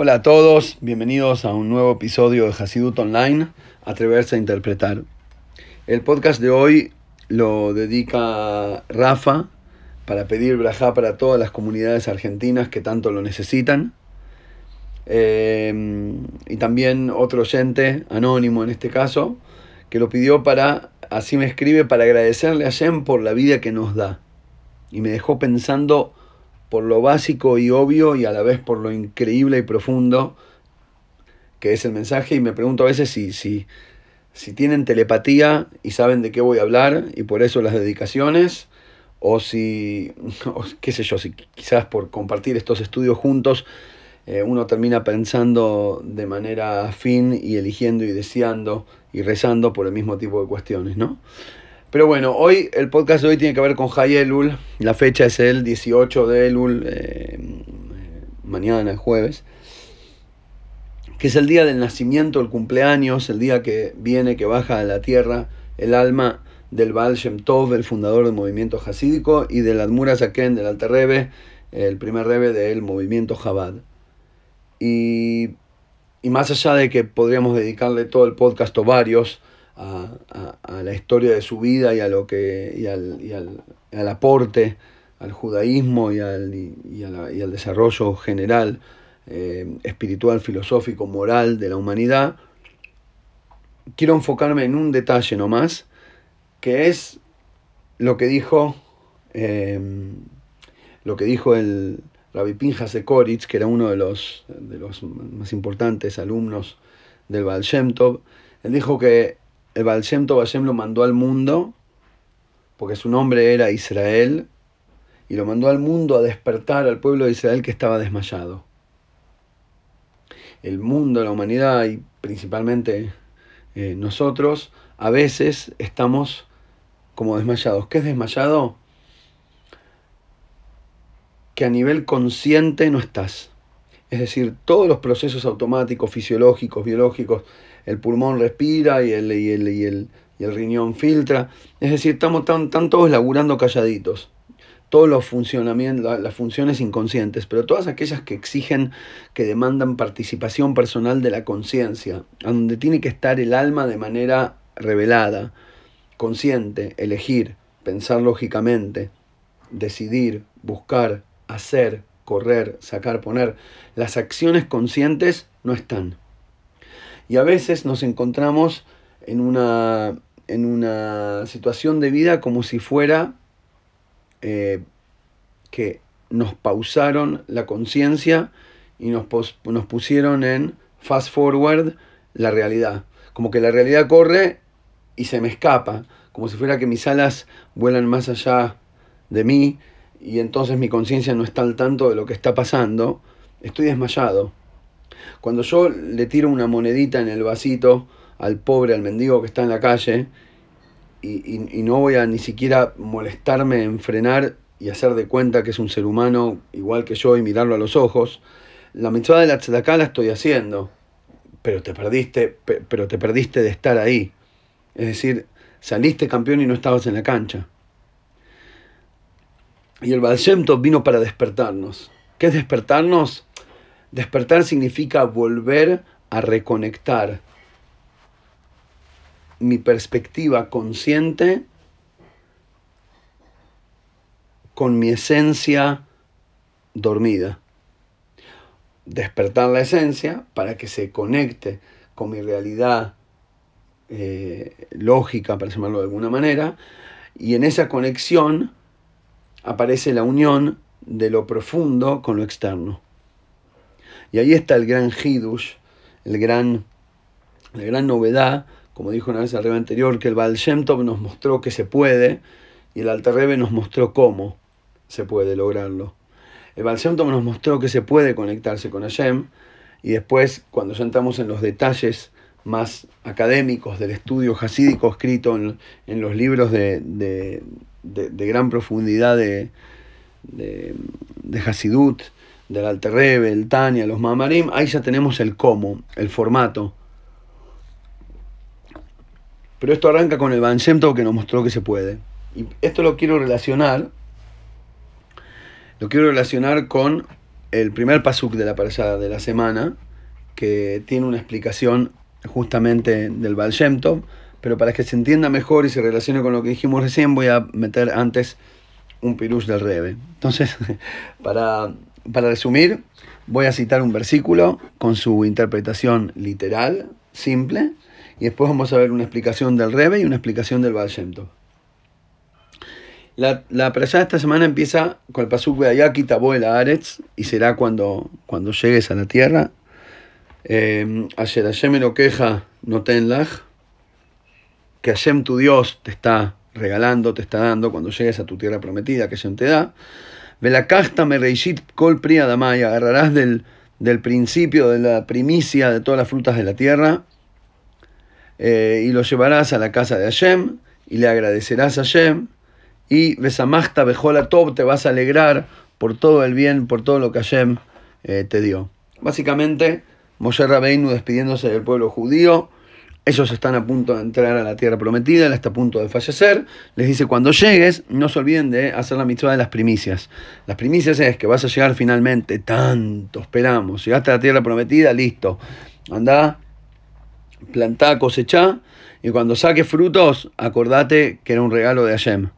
Hola a todos, bienvenidos a un nuevo episodio de Hasidut Online, Atreverse a Interpretar. El podcast de hoy lo dedica Rafa para pedir brajá para todas las comunidades argentinas que tanto lo necesitan. Eh, y también otro oyente, anónimo en este caso, que lo pidió para, así me escribe, para agradecerle a Jem por la vida que nos da. Y me dejó pensando por lo básico y obvio y a la vez por lo increíble y profundo que es el mensaje y me pregunto a veces si, si, si tienen telepatía y saben de qué voy a hablar y por eso las dedicaciones o si, qué sé yo, si quizás por compartir estos estudios juntos eh, uno termina pensando de manera afín y eligiendo y deseando y rezando por el mismo tipo de cuestiones, ¿no? Pero bueno, hoy el podcast de hoy tiene que ver con Jai Elul. La fecha es el 18 de Elul, eh, mañana, jueves. Que es el día del nacimiento, el cumpleaños, el día que viene, que baja a la tierra el alma del Baal Shem Tov, el fundador del movimiento hasídico, y del Admura Zaken, del Alter Rebbe, el primer Rebbe del movimiento Chabad. Y, y, más allá de que podríamos dedicarle todo el podcast o varios, a, la historia de su vida y a lo que y al, y al, aporte al judaísmo y al, y, al desarrollo general eh, espiritual, filosófico, moral de la humanidad, quiero enfocarme en un detalle nomás, que es lo que dijo, eh, lo que dijo el Rabbi Pinjas de Koritz, que era uno de los, de los más importantes alumnos del Baal Shem Tov. Él dijo que el Baal Shem lo mandó al mundo, porque su nombre era Israel, y lo mandó al mundo a despertar al pueblo de Israel que estaba desmayado. El mundo, la humanidad y principalmente eh, nosotros, a veces estamos como desmayados. ¿Qué es desmayado? Que a nivel consciente no estás. Es decir, todos los procesos automáticos, fisiológicos, biológicos, el pulmón respira y el, el, riñón filtra. Es decir, estamos tan, todos laburando calladitos. Todos los funcionamientos, las funciones inconscientes, pero todas aquellas que exigen, que demandan participación personal de la conciencia, donde tiene que estar el alma de manera revelada, consciente, elegir, pensar lógicamente, decidir, buscar, hacer, correr, sacar, poner. Las acciones conscientes no están. Y a veces nos encontramos en una, en una situación de vida como si fuera eh, que nos pausaron la conciencia y nos, nos pusieron en fast forward la realidad. Como que la realidad corre y se me escapa, como si fuera que mis alas vuelan más allá de mí y entonces mi conciencia no está al tanto de lo que está pasando, estoy desmayado. Cuando yo le tiro una monedita en el vasito al pobre, al mendigo que está en la calle, y, no voy a ni siquiera molestarme en frenar y hacer de cuenta que es un ser humano igual que yo y mirarlo a los ojos, la mitzvah de la tzedakah la estoy haciendo, pero te perdiste, pero te perdiste de estar ahí. Es decir, saliste campeón y no estabas en la cancha. Y el Baal vino para despertarnos. ¿Qué es despertarnos? Despertar significa volver a reconectar mi perspectiva consciente con mi esencia dormida. Despertar la esencia para que se conecte con mi realidad eh, lógica, para llamarlo de alguna manera, y en esa conexión aparece la unión de lo profundo con lo externo. Y ahí está el gran Hidush, el gran, la gran novedad, como dijo una vez el Rebbe anterior, que el Baal nos mostró que se puede y el Alter Rebbe nos mostró cómo se puede lograrlo. El Baal nos mostró que se puede conectarse con Hashem y después, cuando ya entramos en los detalles más académicos del estudio hasídico escrito en, los libros de, de, gran profundidad de, de, de Hasidut, del Alterrebe, el Tania, los Mamarim, ahí ya tenemos el cómo, el formato. Pero esto arranca con el Van que nos mostró que se puede. Y esto lo quiero relacionar, lo quiero relacionar con el primer pasuk de la de la semana, que tiene una explicación justamente del Baal Shem Tov, pero para que se entienda mejor y se relacione con lo que dijimos recién, voy a meter antes un pirush del Rebe. Entonces, para, para resumir, voy a citar un versículo con su interpretación literal, simple, y después vamos a ver una explicación del Rebe y una explicación del Baal Shem. La, la de esta semana empieza con el pasuk de Ayaki el Aretz y será cuando, cuando llegues a la tierra. Eh, Ayer Hashem lo queja no que Hashem tu Dios te está regalando, te está dando cuando llegues a tu tierra prometida que Hashem te da. Me kol agarrarás del, del principio, de la primicia de todas las frutas de la tierra eh, y lo llevarás a la casa de Hashem y le agradecerás a Hashem y Besamachta Bejola Tob te vas a alegrar por todo el bien, por todo lo que Hashem eh, te dio. Básicamente, Moshe Rabbeinu despidiéndose del pueblo judío, ellos están a punto de entrar a la tierra prometida, él está a punto de fallecer. Les dice, cuando llegues, no se olviden de hacer la mitzvah de las primicias. Las primicias es que vas a llegar finalmente, tanto esperamos. Llegaste a la tierra prometida, listo. Anda, plantá, cosechá, y cuando saques frutos, acordate que era un regalo de Hashem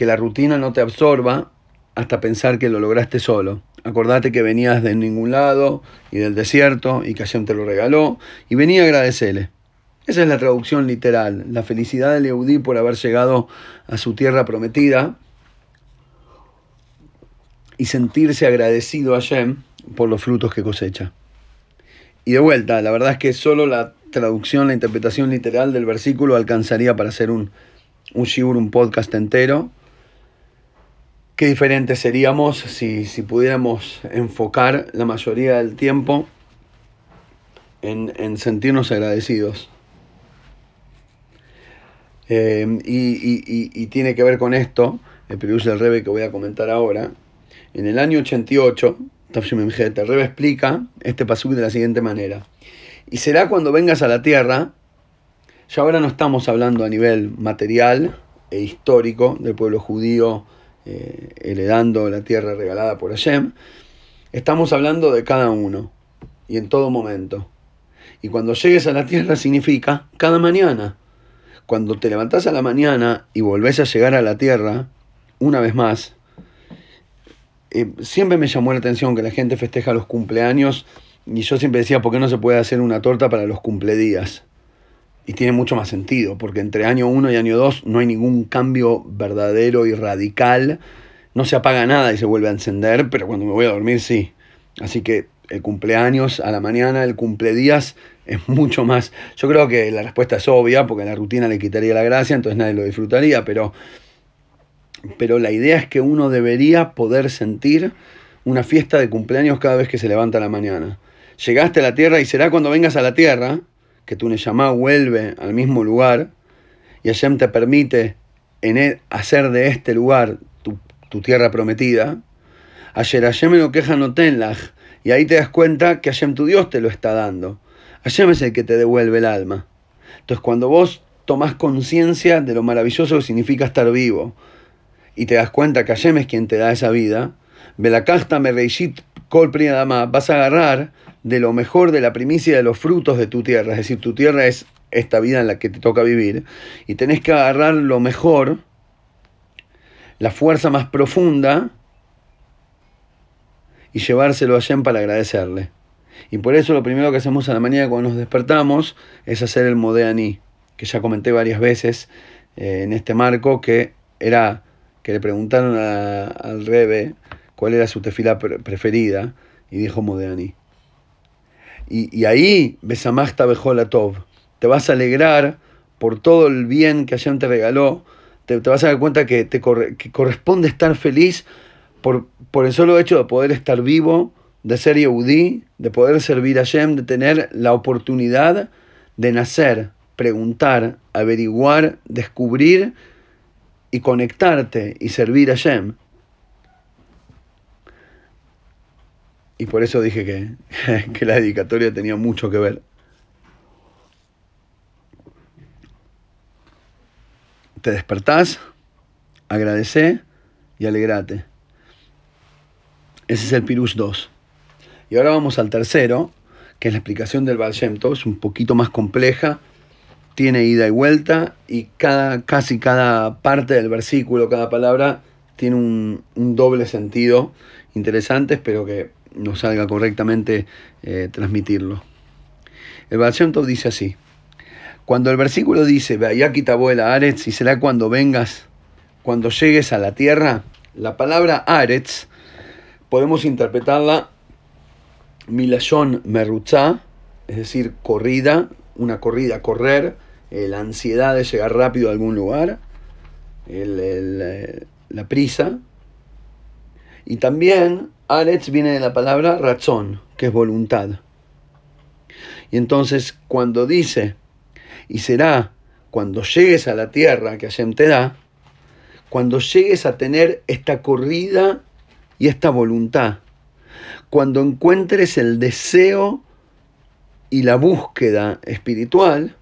que la rutina no te absorba hasta pensar que lo lograste solo. Acordate que venías de ningún lado y del desierto y que Hashem te lo regaló y venía a agradecerle. Esa es la traducción literal, la felicidad de Eudí por haber llegado a su tierra prometida y sentirse agradecido a Hashem por los frutos que cosecha. Y de vuelta, la verdad es que solo la traducción, la interpretación literal del versículo alcanzaría para hacer un, un shibur, un podcast entero qué diferentes seríamos si, pudiéramos enfocar la mayoría del tiempo en, sentirnos agradecidos. Eh, y, tiene que ver con esto, el Pirush del Rebe que voy a comentar ahora. En el año 88, el Rebe explica este pasuk de la siguiente manera. Y será cuando vengas a la tierra, ya ahora no estamos hablando a nivel material e histórico del pueblo judío, eh, heredando la tierra regalada por Hashem, estamos hablando de cada uno y en todo momento. Y cuando llegues a la tierra significa cada mañana. Cuando te levantás a la mañana y volvés a llegar a la tierra, una vez más, eh, siempre me llamó la atención que la gente festeja los cumpleaños y yo siempre decía, ¿por qué no se puede hacer una torta para los cumpledías? Y tiene mucho más sentido, porque entre año 1 y año 2 no hay ningún cambio verdadero y radical, no se apaga nada y se vuelve a encender, pero cuando me voy a dormir sí. Así que el cumpleaños a la mañana, el cumpledías es mucho más. Yo creo que la respuesta es obvia, porque la rutina le quitaría la gracia, entonces nadie lo disfrutaría, pero, pero la idea es que uno debería poder sentir una fiesta de cumpleaños cada vez que se levanta a la mañana. Llegaste a la tierra y será cuando vengas a la tierra que tu vuelve al mismo lugar y Hashem te permite en él hacer de este lugar tu, tierra prometida, ayer Hashem lo queja no tenlach, y ahí te das cuenta que Hashem tu Dios te lo está dando. Hashem es el que te devuelve el alma. Entonces cuando vos tomás conciencia de lo maravilloso que significa estar vivo, y te das cuenta que Hashem es quien te da esa vida, reishit kol vas a agarrar de lo mejor de la primicia de los frutos de tu tierra. Es decir, tu tierra es esta vida en la que te toca vivir. Y tenés que agarrar lo mejor, la fuerza más profunda, y llevárselo a Shem para agradecerle. Y por eso lo primero que hacemos a la mañana cuando nos despertamos es hacer el Modeani, que ya comenté varias veces eh, en este marco, que era que le preguntaron al Rebe cuál era su tefila preferida, y dijo Modeani. Y, y ahí, Besamachta Bejola Tov, te vas a alegrar por todo el bien que Hashem te regaló, te, vas a dar cuenta que, te corresponde estar feliz por, el solo hecho de poder estar vivo, de ser Yehudí, de poder servir a Hashem, de tener la oportunidad de nacer, preguntar, averiguar, descubrir y conectarte y servir a Hashem. Y por eso dije que, que la dedicatoria tenía mucho que ver. Te despertás, agradecé y alegrate. Ese es el Pirush 2. Y ahora vamos al tercero, que es la explicación del Baal. Es un poquito más compleja, tiene ida y vuelta, y cada, casi cada parte del versículo, cada palabra, tiene un, doble sentido interesante. Espero que nos salga correctamente eh, transmitirlo. El Baal Shem Tov dice así. Cuando el versículo dice, la Aretz, y será cuando vengas, cuando llegues a la tierra, la palabra Aretz podemos interpretarla Milashon Merutza, es decir, corrida, una corrida, correr, eh, la ansiedad de llegar rápido a algún lugar, eh, la prisa. Y también Aretz viene de la palabra razón, que es voluntad. Y entonces cuando dice y será cuando llegues a la tierra que Hashem te da, cuando llegues a tener esta corrida y esta voluntad, cuando encuentres el deseo y la búsqueda espiritual,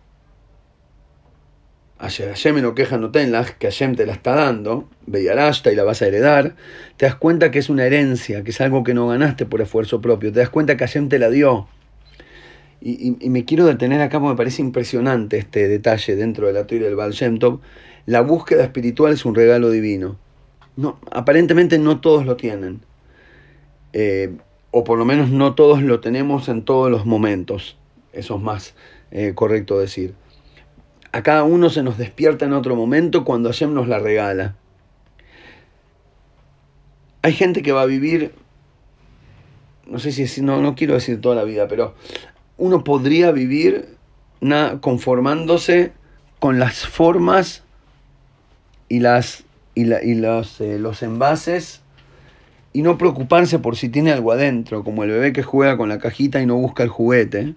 Hashem no queja no tenlas, que Hashem te la está dando, Beyarashta y la vas a heredar, te das cuenta que es una herencia, que es algo que no ganaste por esfuerzo propio, te das cuenta que Hashem te la dio, y, me quiero detener acá porque me parece impresionante este detalle dentro de la teoría del Baal Shem. La búsqueda espiritual es un regalo divino. No, aparentemente no todos lo tienen. Eh, o por lo menos no todos lo tenemos en todos los momentos. Eso es más eh, correcto decir. A cada uno se nos despierta en otro momento cuando Hashem nos la regala. Hay gente que va a vivir, no sé si no, no quiero decir toda la vida, pero uno podría vivir conformándose con las formas y, las, y, los, eh, los envases y no preocuparse por si tiene algo adentro, como el bebé que juega con la cajita y no busca el juguete,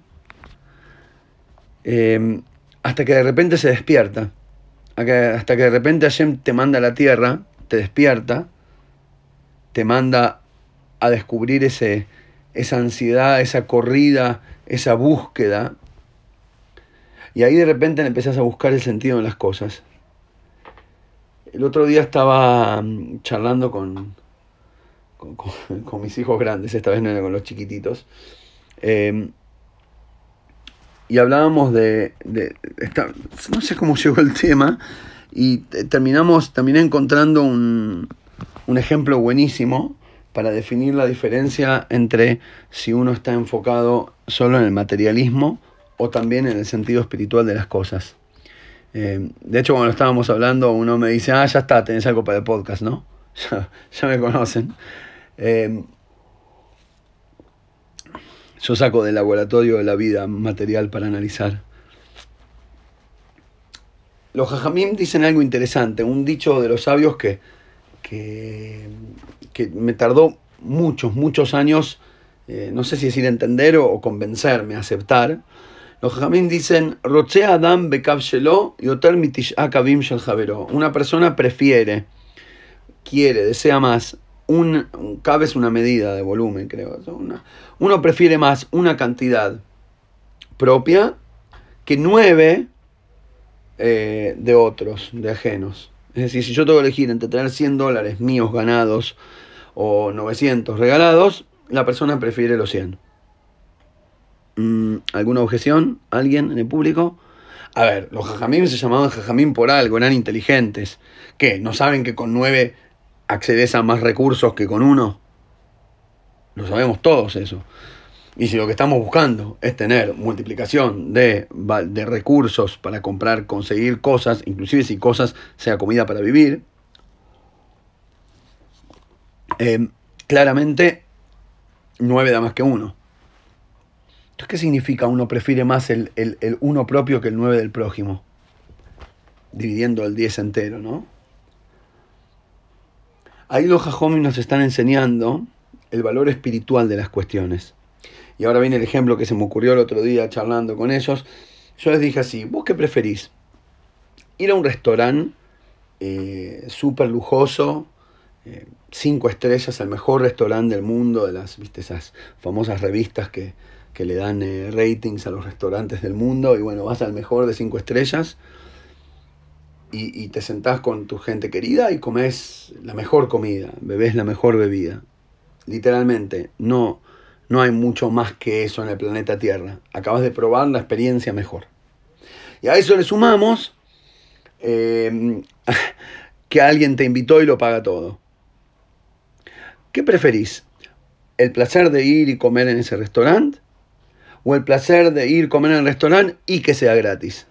em, hasta que de repente se despierta, hasta que de repente Hashem te manda a la tierra, te despierta, te manda a descubrir ese, esa ansiedad, esa corrida, esa búsqueda. Y ahí de repente empezás a buscar el sentido en las cosas. El otro día estaba mm, charlando con, con, mis hijos grandes, esta vez no era con los chiquititos. Em, y hablábamos de, no sé cómo llegó el tema, y terminamos, terminé encontrando un, un ejemplo buenísimo para definir la diferencia entre si uno está enfocado solo en el materialismo o también en el sentido espiritual de las cosas. Eh, de hecho, cuando estábamos hablando, uno me dice, ah, ya está, tenés algo para el podcast, ¿no? Ya, me conocen. Eh, yo saco del laboratorio de la vida material para analizar. Los jajamim dicen algo interesante, un dicho de los sabios que, que me tardó muchos, muchos años, eh, no sé si decir entender o, convencerme, aceptar. Los jajamín dicen, Adam y akavim Una persona prefiere, quiere, desea más. Un, un es una medida de volumen, creo. uno prefiere más una cantidad propia que nueve eh, de otros, de ajenos. Es decir, si yo tengo que elegir entre tener 100 dólares míos ganados o 900 regalados, la persona prefiere los 100. Mm, ¿Alguna objeción? ¿Alguien en el público? A ver, los jajamín se llamaban jajamín por algo, eran inteligentes. ¿Qué? ¿No saben que con 9 accedes a más recursos que con uno? Lo sabemos todos eso. Y si lo que estamos buscando es tener multiplicación de, de, recursos para comprar, conseguir cosas, inclusive si cosas sea comida para vivir, eh, claramente 9 da más que 1. Entonces, ¿qué significa uno prefiere más el, el, uno propio que el 9 del prójimo? Dividiendo el 10 entero, ¿no? Ahí los jajomis nos están enseñando el valor espiritual de las cuestiones. Y ahora viene el ejemplo que se me ocurrió el otro día charlando con ellos. Yo les dije así, ¿vos qué preferís? Ir a un restaurante eh, súper lujoso, eh, cinco estrellas, el mejor restaurante del mundo, de las, viste, esas famosas revistas que, le dan eh, ratings a los restaurantes del mundo, y bueno, vas al mejor de cinco estrellas y, te sentás con tu gente querida y comes la mejor comida, bebés la mejor bebida. literalmente, no, no hay mucho más que eso en el planeta Tierra. Acabas de probar la experiencia mejor. Y a eso le sumamos eh, que alguien te invitó y lo paga todo. ¿Qué preferís? ¿El placer de ir y comer en ese restaurante? ¿O el placer de ir comer en el restaurante y que sea gratis?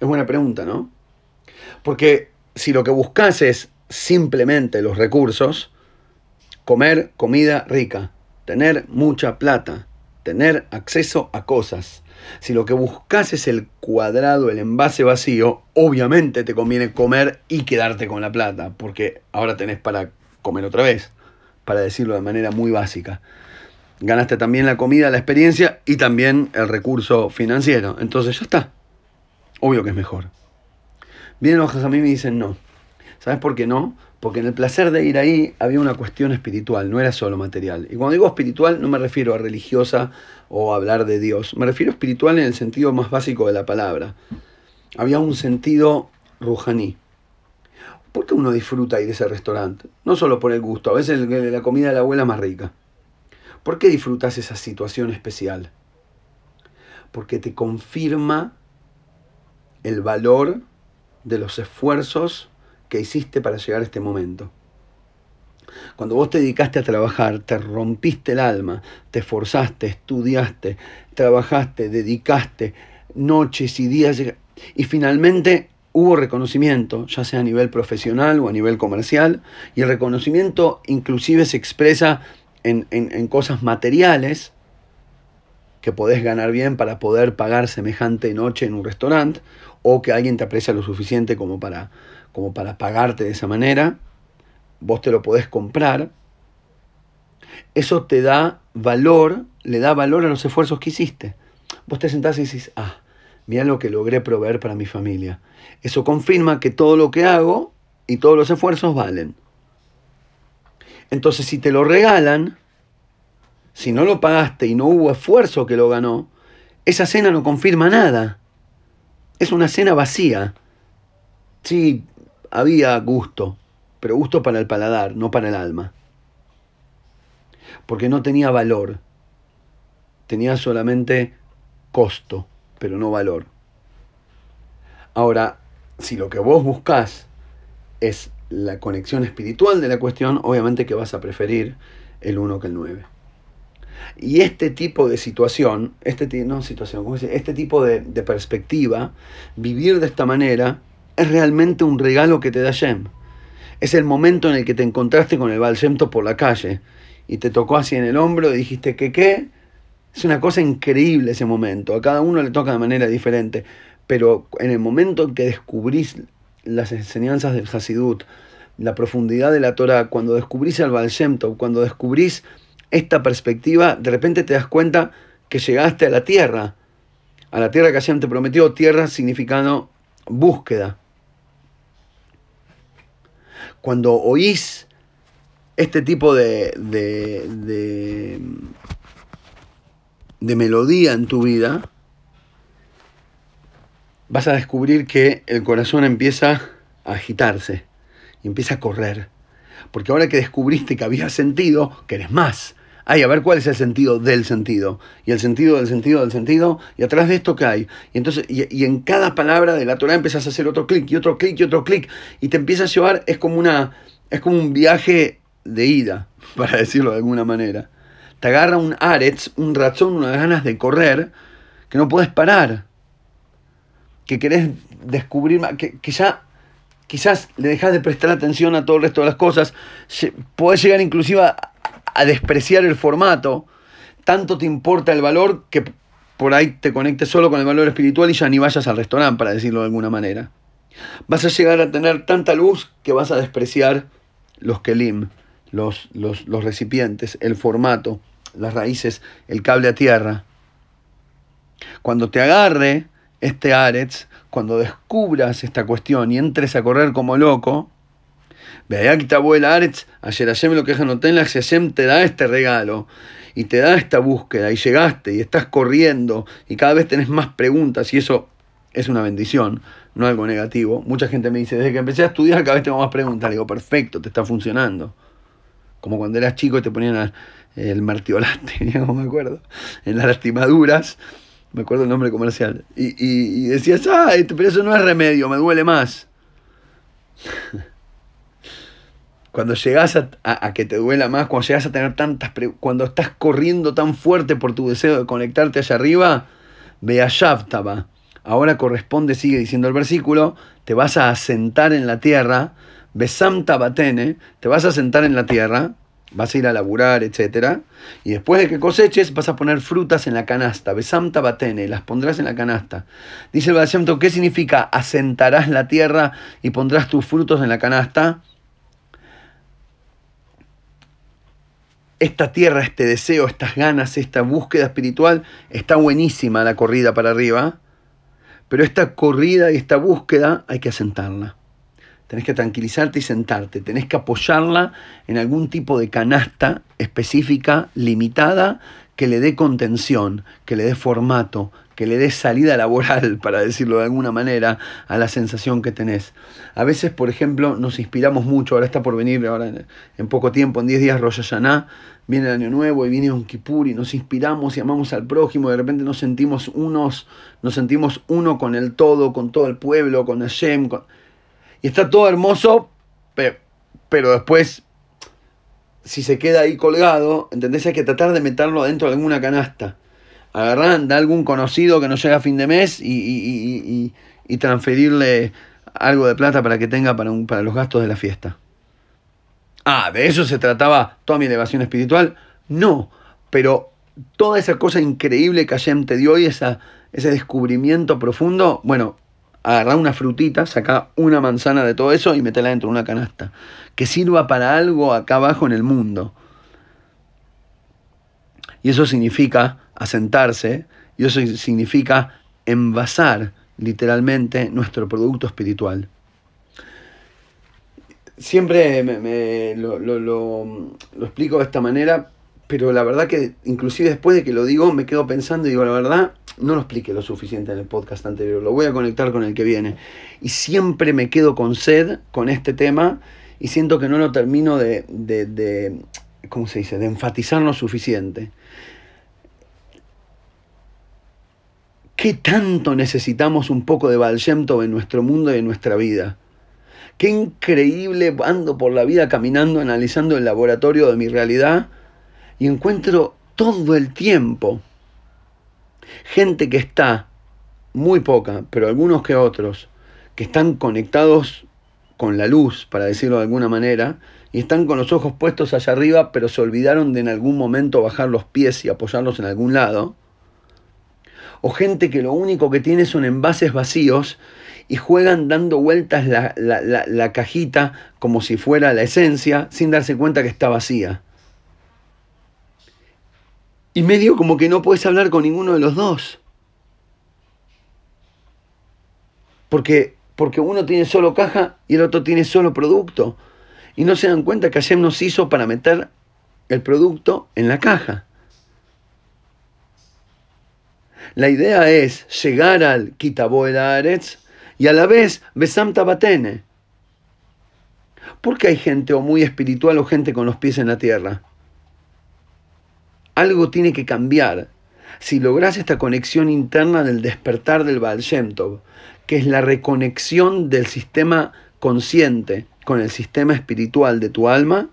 Es buena pregunta, ¿no? Porque si lo que buscas es simplemente los recursos, comer comida rica, tener mucha plata, tener acceso a cosas. Si lo que buscas es el cuadrado, el envase vacío, obviamente te conviene comer y quedarte con la plata, porque ahora tenés para comer otra vez, para decirlo de manera muy básica. Ganaste también la comida, la experiencia y también el recurso financiero. Entonces ya está. Obvio que es mejor. Vienen los a mí y me dicen no. ¿Sabes por qué no? Porque en el placer de ir ahí había una cuestión espiritual, no era solo material. Y cuando digo espiritual no me refiero a religiosa o hablar de Dios, me refiero a espiritual en el sentido más básico de la palabra. Había un sentido rujaní. ¿Por qué uno disfruta ir a ese restaurante? No solo por el gusto, a veces la comida de la abuela es más rica. ¿Por qué disfrutas esa situación especial? Porque te confirma el valor de los esfuerzos que hiciste para llegar a este momento. Cuando vos te dedicaste a trabajar, te rompiste el alma, te esforzaste, estudiaste, trabajaste, dedicaste noches y días y finalmente hubo reconocimiento, ya sea a nivel profesional o a nivel comercial, y el reconocimiento inclusive se expresa en, en cosas materiales que podés ganar bien para poder pagar semejante noche en un restaurante, o que alguien te aprecia lo suficiente como para, como para pagarte de esa manera, vos te lo podés comprar, eso te da valor, le da valor a los esfuerzos que hiciste. Vos te sentás y decís, ah, mira lo que logré proveer para mi familia. Eso confirma que todo lo que hago y todos los esfuerzos valen. Entonces, si te lo regalan, si no lo pagaste y no hubo esfuerzo que lo ganó, esa cena no confirma nada. Es una cena vacía. Sí, había gusto, pero gusto para el paladar, no para el alma. Porque no tenía valor. Tenía solamente costo, pero no valor. Ahora, si lo que vos buscás es la conexión espiritual de la cuestión, obviamente que vas a preferir el 1 que el 9. Y este tipo de situación, este, no situación, este tipo de, perspectiva, vivir de esta manera, es realmente un regalo que te da Shem. Es el momento en el que te encontraste con el Baal por la calle y te tocó así en el hombro y dijiste que qué. Es una cosa increíble ese momento. A cada uno le toca de manera diferente. Pero en el momento en que descubrís las enseñanzas del Hasidut, la profundidad de la Torah, cuando descubrís al Baal cuando descubrís esta perspectiva, de repente te das cuenta que llegaste a la tierra, a la tierra que Hashem te prometió, tierra significando búsqueda. Cuando oís este tipo de, de, de, de melodía en tu vida, vas a descubrir que el corazón empieza a agitarse y empieza a correr. Porque ahora que descubriste que había sentido, querés más, Ay, a ver cuál es el sentido del sentido. Y el sentido del sentido del sentido. Y atrás de esto, ¿qué hay? Y entonces, y, en cada palabra de la Torah empiezas a hacer otro clic y otro clic y otro clic. Y te empieza a llevar, es como una. Es como un viaje de ida, para decirlo de alguna manera. Te agarra un aretz, un razón, unas ganas de correr, que no puedes parar. Que querés descubrir más. Que, que ya quizás le dejas de prestar atención a todo el resto de las cosas. Puedes llegar inclusive a, a despreciar el formato, tanto te importa el valor que por ahí te conectes solo con el valor espiritual y ya ni vayas al restaurante, para decirlo de alguna manera. Vas a llegar a tener tanta luz que vas a despreciar los kelim, los, los, los recipientes, el formato, las raíces, el cable a tierra. Cuando te agarre este Aretz, cuando descubras esta cuestión y entres a correr como loco, que abuela Aretz, ayer Hashem lo que la si Hashem te da este regalo y te da esta búsqueda y llegaste y estás corriendo y cada vez tenés más preguntas y eso es una bendición, no algo negativo. Mucha gente me dice, desde que empecé a estudiar cada vez tengo más preguntas. Le digo, perfecto, te está funcionando. como cuando eras chico y te ponían el martiolate, no me acuerdo, en las lastimaduras, me acuerdo el nombre comercial, y, y, decías, ah, pero eso no es remedio, me duele más. cuando llegas a, que te duela más, cuando llegas a tener tantas, cuando estás corriendo tan fuerte por tu deseo de conectarte allá arriba, Beashavtaba. Ahora corresponde, sigue diciendo el versículo, te vas a asentar en la tierra, Besamta Batene, te vas a sentar en la tierra, vas a ir a laburar, etc. Y después de que coseches, vas a poner frutas en la canasta. Besamta batene, las pondrás en la canasta. Dice el Basemto, ¿qué significa asentarás la tierra y pondrás tus frutos en la canasta? Esta tierra, este deseo, estas ganas, esta búsqueda espiritual, está buenísima la corrida para arriba, pero esta corrida y esta búsqueda hay que asentarla. Tenés que tranquilizarte y sentarte, tenés que apoyarla en algún tipo de canasta específica, limitada, que le dé contención, que le dé formato, que le dé salida laboral, para decirlo de alguna manera, a la sensación que tenés. A veces, por ejemplo, nos inspiramos mucho, ahora está por venir, ahora en, poco tiempo, en 10 días Rosh Hashanah, viene el Año Nuevo y viene un Kippur y nos inspiramos y amamos al prójimo, y de repente nos sentimos unos, nos sentimos uno con el todo, con todo el pueblo, con Hashem, con y está todo hermoso, pero, después, si se queda ahí colgado, ¿entendés? Hay que tratar de meterlo dentro de alguna canasta. Agarrar de algún conocido que no llega a fin de mes y, transferirle algo de plata para que tenga para, un, para los gastos de la fiesta. Ah, ¿de eso se trataba toda mi elevación espiritual? No, pero toda esa cosa increíble que Hashem te dio y esa, ese descubrimiento profundo, bueno, agarrar una frutita, saca una manzana de todo eso y metela dentro de una canasta. Que sirva para algo acá abajo en el mundo. Y eso significa asentarse, y eso significa envasar literalmente nuestro producto espiritual. Siempre me, lo, lo explico de esta manera, pero la verdad que inclusive después de que lo digo me quedo pensando y digo, la verdad, no lo expliqué lo suficiente en el podcast anterior, lo voy a conectar con el que viene. Y siempre me quedo con sed con este tema y siento que no lo termino de, de, ¿cómo se dice?, de enfatizar lo suficiente. ¿Qué tanto necesitamos un poco de Baal en nuestro mundo y en nuestra vida? Qué increíble ando por la vida caminando, analizando el laboratorio de mi realidad y encuentro todo el tiempo gente que está, muy poca, pero algunos que otros, que están conectados con la luz, para decirlo de alguna manera, y están con los ojos puestos allá arriba, pero se olvidaron de en algún momento bajar los pies y apoyarlos en algún lado. O gente que lo único que tiene son envases vacíos y juegan dando vueltas la, la cajita como si fuera la esencia sin darse cuenta que está vacía. Y medio como que no puedes hablar con ninguno de los dos. Porque, porque uno tiene solo caja y el otro tiene solo producto. Y no se dan cuenta que Hashem nos hizo para meter el producto en la caja. La idea es llegar al Kitabo Aretz y a la vez Besam Tabatene. Porque hay gente o muy espiritual o gente con los pies en la tierra? Algo tiene que cambiar. Si logras esta conexión interna del despertar del Baal que es la reconexión del sistema consciente con el sistema espiritual de tu alma,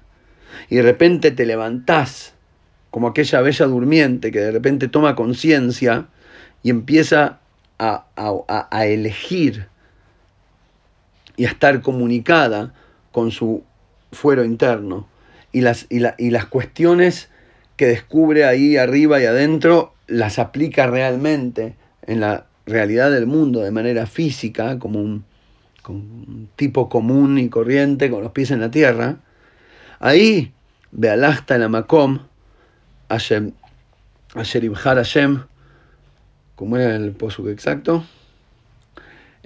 y de repente te levantás como aquella bella durmiente que de repente toma conciencia y empieza a, a, elegir y a estar comunicada con su fuero interno y las, y, y las cuestiones que descubre ahí arriba y adentro las aplica realmente en la realidad del mundo de manera física, como un, tipo común y corriente con los pies en la tierra, ahí, Bealachta la Makom, Hashem, Ibhar Hashem, ¿cómo era el posuk exacto?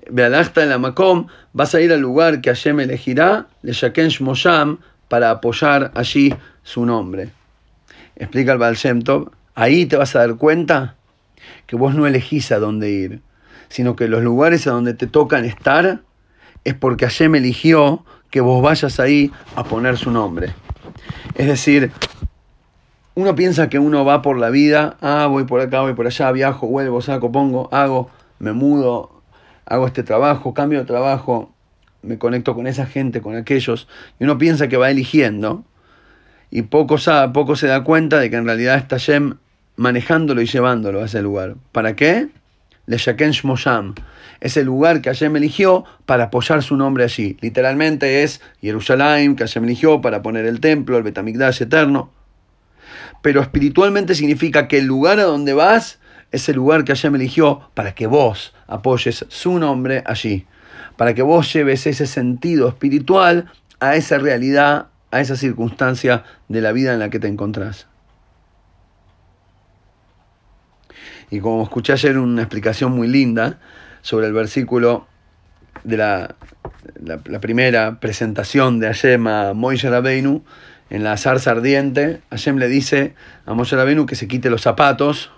Bealachta la Makom, vas a ir al lugar que Hashem elegirá, le Shaken Shmosham, para apoyar allí su nombre explica el Baal ahí te vas a dar cuenta que vos no elegís a dónde ir, sino que los lugares a donde te tocan estar es porque Hashem eligió que vos vayas ahí a poner su nombre. Es decir, uno piensa que uno va por la vida, ah, voy por acá, voy por allá, viajo, vuelvo, saco, pongo, hago, me mudo, hago este trabajo, cambio de trabajo, me conecto con esa gente, con aquellos, y uno piensa que va eligiendo, y poco, sabe, poco se da cuenta de que en realidad está Yem manejándolo y llevándolo a ese lugar. ¿Para qué? Le Shaken Shmosham. Es el lugar que Hashem eligió para apoyar su nombre allí. Literalmente es Jerusalén, que Hashem eligió para poner el templo, el Betamigdash eterno. Pero espiritualmente significa que el lugar a donde vas es el lugar que Hashem eligió para que vos apoyes su nombre allí. Para que vos lleves ese sentido espiritual a esa realidad, a esa circunstancia de la vida en la que te encontrás. Y como escuché ayer una explicación muy linda sobre el versículo de la, la, primera presentación de Hashem a Moisés Rabbeinu, en la zarza ardiente, Hashem le dice a Moisés Rabbeinu que se quite los zapatos,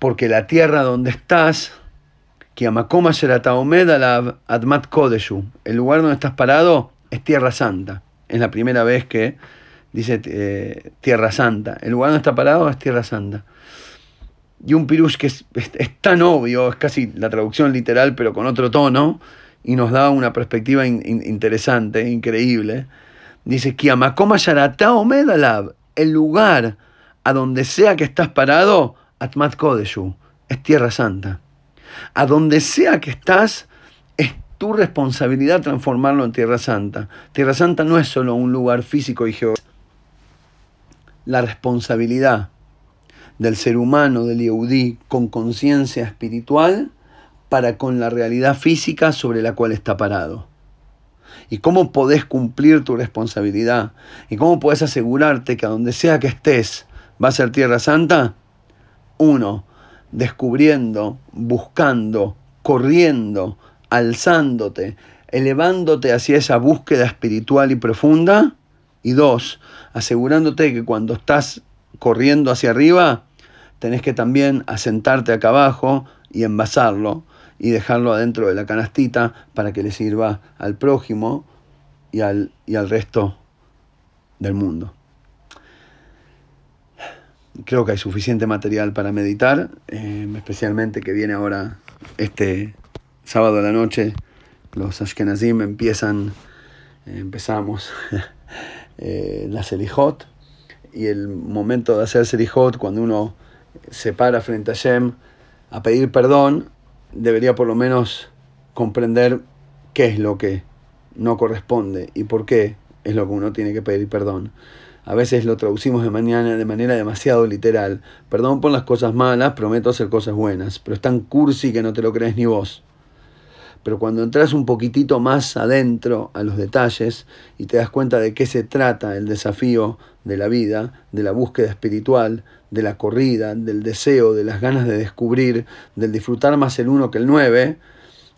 porque la tierra donde estás, que Amakoma Admat Kodeshu, el lugar donde estás parado es tierra santa. Es la primera vez que dice eh, tierra santa. El lugar donde está parado es tierra santa y un pirush que es, tan obvio, es casi la traducción literal, pero con otro tono, y nos da una perspectiva interesante, increíble. Dice, Kiamakoma Yarata Omedalab, el lugar a donde sea que estás parado, Atmat Kodeshu, es tierra santa. A donde sea que estás, es tu responsabilidad transformarlo en tierra santa. Tierra santa no es solo un lugar físico y geográfico. La responsabilidad del ser humano, del Yehudí, con conciencia espiritual para con la realidad física sobre la cual está parado. ¿Y cómo podés cumplir tu responsabilidad? ¿Y cómo podés asegurarte que a donde sea que estés va a ser tierra santa? Uno, descubriendo, buscando, corriendo, alzándote, elevándote hacia esa búsqueda espiritual y profunda. Y dos, asegurándote que cuando estás corriendo hacia arriba, tenés que también asentarte acá abajo y envasarlo y dejarlo adentro de la canastita para que le sirva al prójimo y al, y al resto del mundo. Creo que hay suficiente material para meditar, eh, especialmente que viene ahora este sábado a la noche. Los Ashkenazim empiezan, eh, empezamos eh, la Selijot y el momento de hacer Selijot, cuando uno se para frente a Shem a pedir perdón, debería por lo menos comprender qué es lo que no corresponde y por qué es lo que uno tiene que pedir perdón. A veces lo traducimos de, mañana, de manera demasiado literal. Perdón por las cosas malas, prometo hacer cosas buenas. Pero es tan cursi que no te lo crees ni vos. Pero cuando entras un poquitito más adentro a los detalles y te das cuenta de qué se trata el desafío de la vida, de la búsqueda espiritual, de la corrida, del deseo, de las ganas de descubrir, del disfrutar más el uno que el nueve,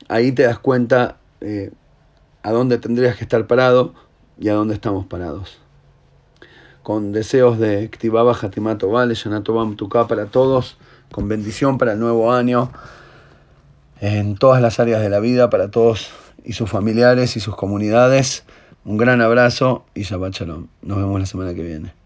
ahí te das cuenta eh, a dónde tendrías que estar parado y a dónde estamos parados. Con deseos de Ktibaba Hatimato Vale, Yanatobam Tuká para todos, con bendición para el nuevo año en todas las áreas de la vida para todos y sus familiares y sus comunidades. Un gran abrazo y Shabbat Shalom. Nos vemos la semana que viene.